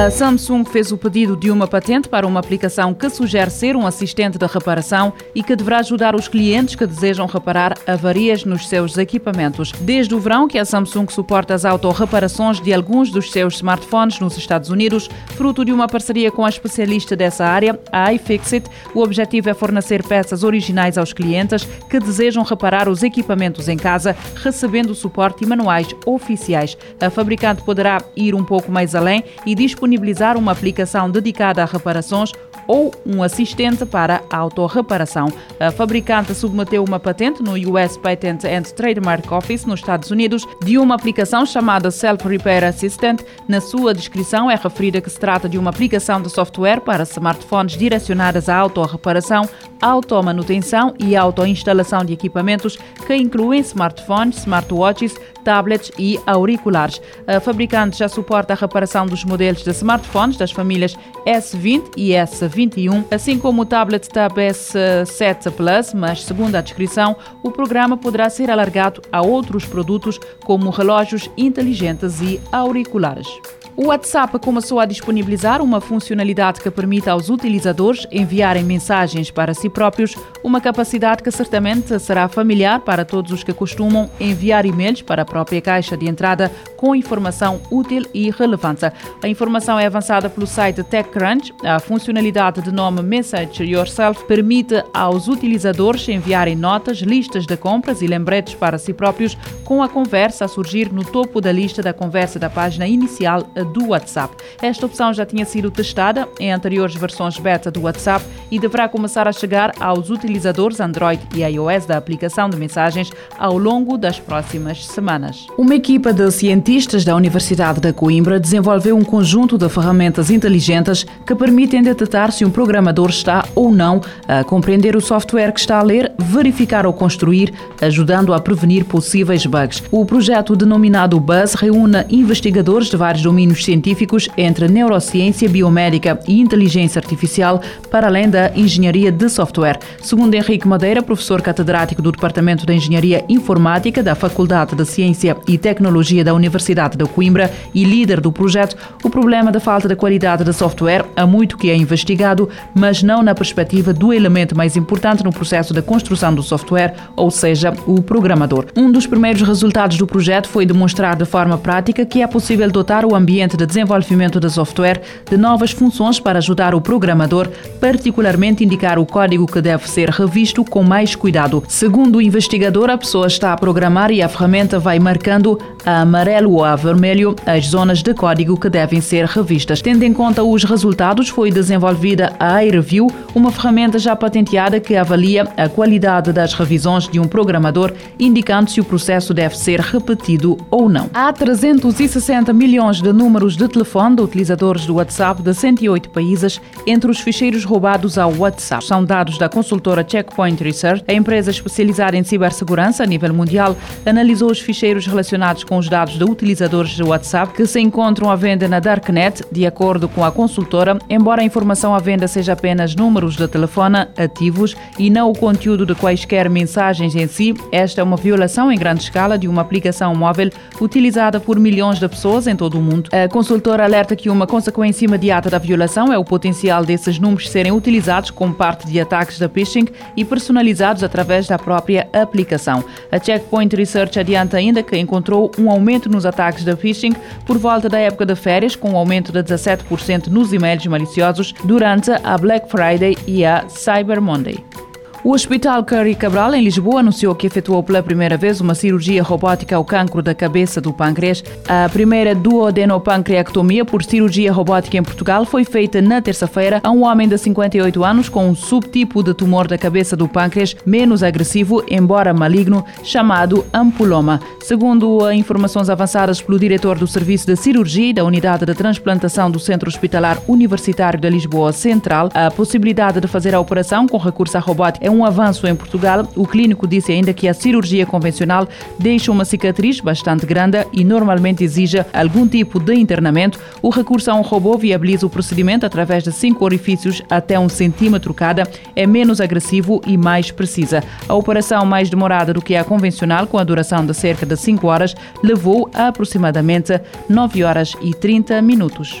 A Samsung fez o pedido de uma patente para uma aplicação que sugere ser um assistente de reparação e que deverá ajudar os clientes que desejam reparar avarias nos seus equipamentos. Desde o verão que a Samsung suporta as autorreparações de alguns dos seus smartphones nos Estados Unidos, fruto de uma parceria com a especialista dessa área, a iFixit, o objetivo é fornecer peças originais aos clientes que desejam reparar os equipamentos em casa, recebendo suporte e manuais oficiais. A fabricante poderá ir um pouco mais além e disponibilizar disponibilizar uma aplicação dedicada a reparações ou um assistente para autorreparação. A fabricante submeteu uma patente no US Patent and Trademark Office nos Estados Unidos de uma aplicação chamada Self Repair Assistant. Na sua descrição é referida que se trata de uma aplicação de software para smartphones direcionadas à autorreparação, automanutenção e autoinstalação de equipamentos que incluem smartphones, smartwatches, tablets e auriculares. A fabricante já suporta a reparação dos modelos de smartphones das famílias S20 e S21, assim como o tablet Tab S7 Plus, mas segundo a descrição, o programa poderá ser alargado a outros produtos como relógios inteligentes e auriculares. O WhatsApp começou a disponibilizar uma funcionalidade que permite aos utilizadores enviarem mensagens para si próprios, uma capacidade que certamente será familiar para todos os que costumam enviar e-mails para a própria caixa de entrada com informação útil e relevante. A informação é avançada pelo site TechCrunch. A funcionalidade de nome Message Yourself permite aos utilizadores enviarem notas, listas de compras e lembretes para si próprios, com a conversa a surgir no topo da lista da conversa da página inicial do WhatsApp. Esta opção já tinha sido testada em anteriores versões beta do WhatsApp e deverá começar a chegar aos utilizadores Android e iOS da aplicação de mensagens ao longo das próximas semanas. Uma equipa de cientistas da Universidade da Coimbra desenvolveu um conjunto de ferramentas inteligentes que permitem detectar se um programador está ou não a compreender o software que está a ler, verificar ou construir, ajudando a prevenir possíveis bugs. O projeto denominado Buzz reúne investigadores de vários domínios científicos entre neurociência, biomédica e inteligência artificial, para além da engenharia de software. Segundo Henrique Madeira, professor catedrático do Departamento de Engenharia Informática da Faculdade de Ciência e Tecnologia da Universidade de Coimbra e líder do projeto, o problema da falta de qualidade de software há muito que é investigado, mas não na perspectiva do elemento mais importante no processo da construção do software, ou seja, o programador. Um dos primeiros resultados do projeto foi demonstrar de forma prática que é possível dotar o ambiente de desenvolvimento de software de novas funções para ajudar o programador, particularmente indicar o código que deve ser revisto com mais cuidado. Segundo o investigador, a pessoa está a programar e a ferramenta vai marcando a amarelo ou a vermelho as zonas de código que devem ser revistas. Tendo em conta os resultados, foi desenvolvida a iReview, uma ferramenta já patenteada que avalia a qualidade das revisões de um programador, indicando se o processo deve ser repetido ou não. Há 360 milhões de números números de telefone de utilizadores do WhatsApp de 108 países entre os ficheiros roubados ao WhatsApp. São dados da consultora Checkpoint Research. A empresa especializada em cibersegurança a nível mundial analisou os ficheiros relacionados com os dados de utilizadores do WhatsApp que se encontram à venda na Darknet. De acordo com a consultora, embora a informação à venda seja apenas números de telefone ativos e não o conteúdo de quaisquer mensagens em si, esta é uma violação em grande escala de uma aplicação móvel utilizada por milhões de pessoas em todo o mundo. A consultora alerta que uma consequência imediata da violação é o potencial desses números serem utilizados como parte de ataques da phishing e personalizados através da própria aplicação. A Checkpoint Research adianta ainda que encontrou um aumento nos ataques da phishing por volta da época de férias, com um aumento de 17% nos e-mails maliciosos durante a Black Friday e a Cyber Monday. O Hospital Curry Cabral, em Lisboa, anunciou que efetuou pela primeira vez uma cirurgia robótica ao cancro da cabeça do pâncreas. A primeira duodenopancreactomia por cirurgia robótica em Portugal foi feita na terça-feira a um homem de 58 anos com um subtipo de tumor da cabeça do pâncreas menos agressivo, embora maligno, chamado ampuloma. Segundo informações avançadas pelo diretor do Serviço de Cirurgia e da Unidade de Transplantação do Centro Hospitalar Universitário de Lisboa Central, a possibilidade de fazer a operação com recurso à robótica é um avanço em Portugal. O clínico disse ainda que a cirurgia convencional deixa uma cicatriz bastante grande e normalmente exige algum tipo de internamento. O recurso a um robô viabiliza o procedimento através de cinco orifícios até um centímetro cada. É menos agressivo e mais precisa. A operação mais demorada do que a convencional, com a duração de cerca de 5 horas, levou aproximadamente 9 horas e 30 minutos.